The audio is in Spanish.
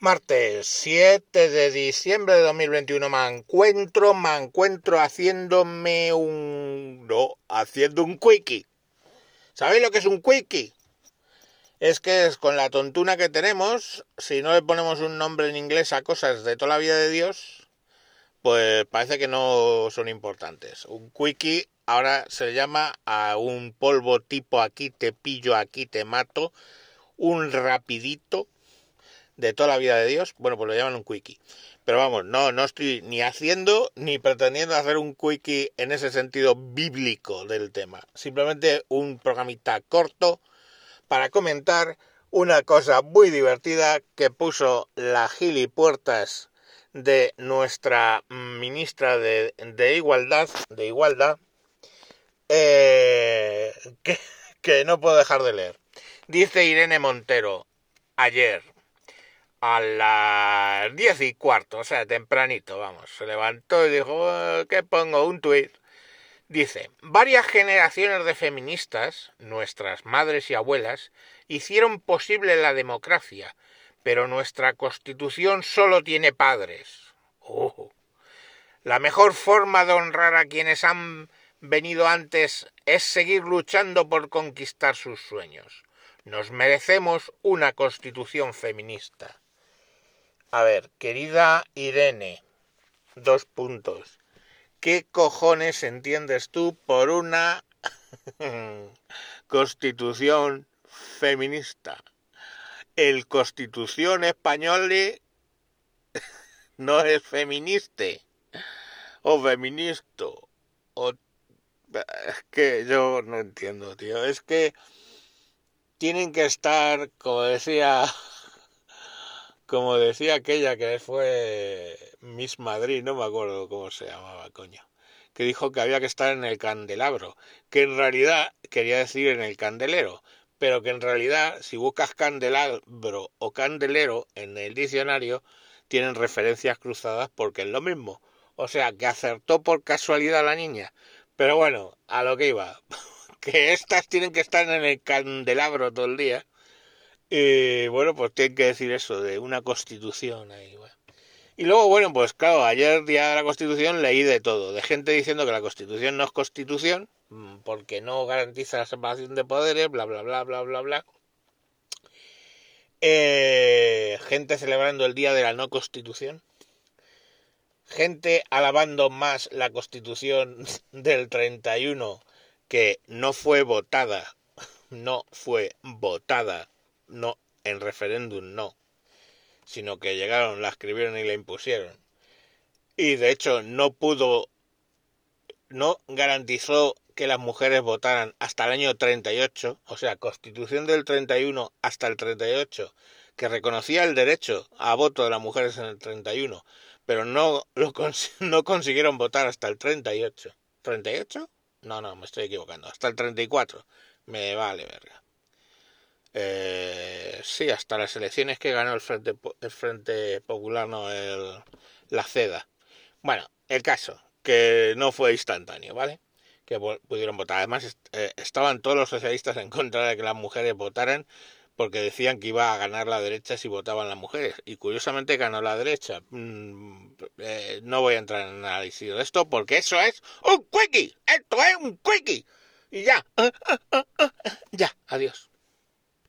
Martes 7 de diciembre de 2021 me encuentro, me encuentro haciéndome un... no, haciendo un quickie. ¿Sabéis lo que es un quickie? Es que es con la tontuna que tenemos, si no le ponemos un nombre en inglés a cosas de toda la vida de Dios, pues parece que no son importantes. Un quickie ahora se llama a un polvo tipo aquí te pillo, aquí te mato, un rapidito de toda la vida de Dios, bueno, pues lo llaman un quickie. Pero vamos, no, no estoy ni haciendo ni pretendiendo hacer un quickie en ese sentido bíblico del tema. Simplemente un programita corto para comentar una cosa muy divertida que puso la gilipuertas de nuestra ministra de, Igualdad, de Igualdad, eh, que, que no puedo dejar de leer. Dice Irene Montero ayer, a las diez y cuarto, o sea, tempranito, vamos. Se levantó y dijo, oh, ¿qué pongo? Un tuit. Dice, varias generaciones de feministas, nuestras madres y abuelas, hicieron posible la democracia, pero nuestra constitución solo tiene padres. Oh. La mejor forma de honrar a quienes han venido antes es seguir luchando por conquistar sus sueños. Nos merecemos una constitución feminista. A ver, querida Irene, dos puntos. ¿Qué cojones entiendes tú por una constitución feminista? El constitución español no es feminista o feminista o es que yo no entiendo, tío. Es que tienen que estar, como decía como decía aquella que fue Miss Madrid, no me acuerdo cómo se llamaba, coño, que dijo que había que estar en el candelabro, que en realidad quería decir en el candelero, pero que en realidad si buscas candelabro o candelero en el diccionario tienen referencias cruzadas porque es lo mismo. O sea, que acertó por casualidad la niña. Pero bueno, a lo que iba, que estas tienen que estar en el candelabro todo el día y bueno, pues tiene que decir eso, de una constitución ahí. Y luego, bueno, pues claro, ayer día de la constitución leí de todo, de gente diciendo que la constitución no es constitución, mm, porque no garantiza la separación de poderes, bla, bla, bla, bla, bla, bla. Eh, gente celebrando el día de la no constitución. Gente alabando más la constitución del 31 que no fue votada, no fue votada no, en referéndum no, sino que llegaron, la escribieron y la impusieron. Y de hecho no pudo, no garantizó que las mujeres votaran hasta el año 38, o sea, constitución del 31 hasta el 38, que reconocía el derecho a voto de las mujeres en el 31, pero no, lo no consiguieron votar hasta el 38. ¿38? No, no, me estoy equivocando. Hasta el 34. Me vale verga. Eh, sí, hasta las elecciones que ganó el Frente, el Frente Popular, no el, la CEDA. Bueno, el caso, que no fue instantáneo, ¿vale? Que pudieron votar. Además, eh, estaban todos los socialistas en contra de que las mujeres votaran porque decían que iba a ganar la derecha si votaban las mujeres. Y curiosamente ganó la derecha. Mm, eh, no voy a entrar en análisis de esto porque eso es un quickie. Esto es un quickie. Y ya. ya, adiós.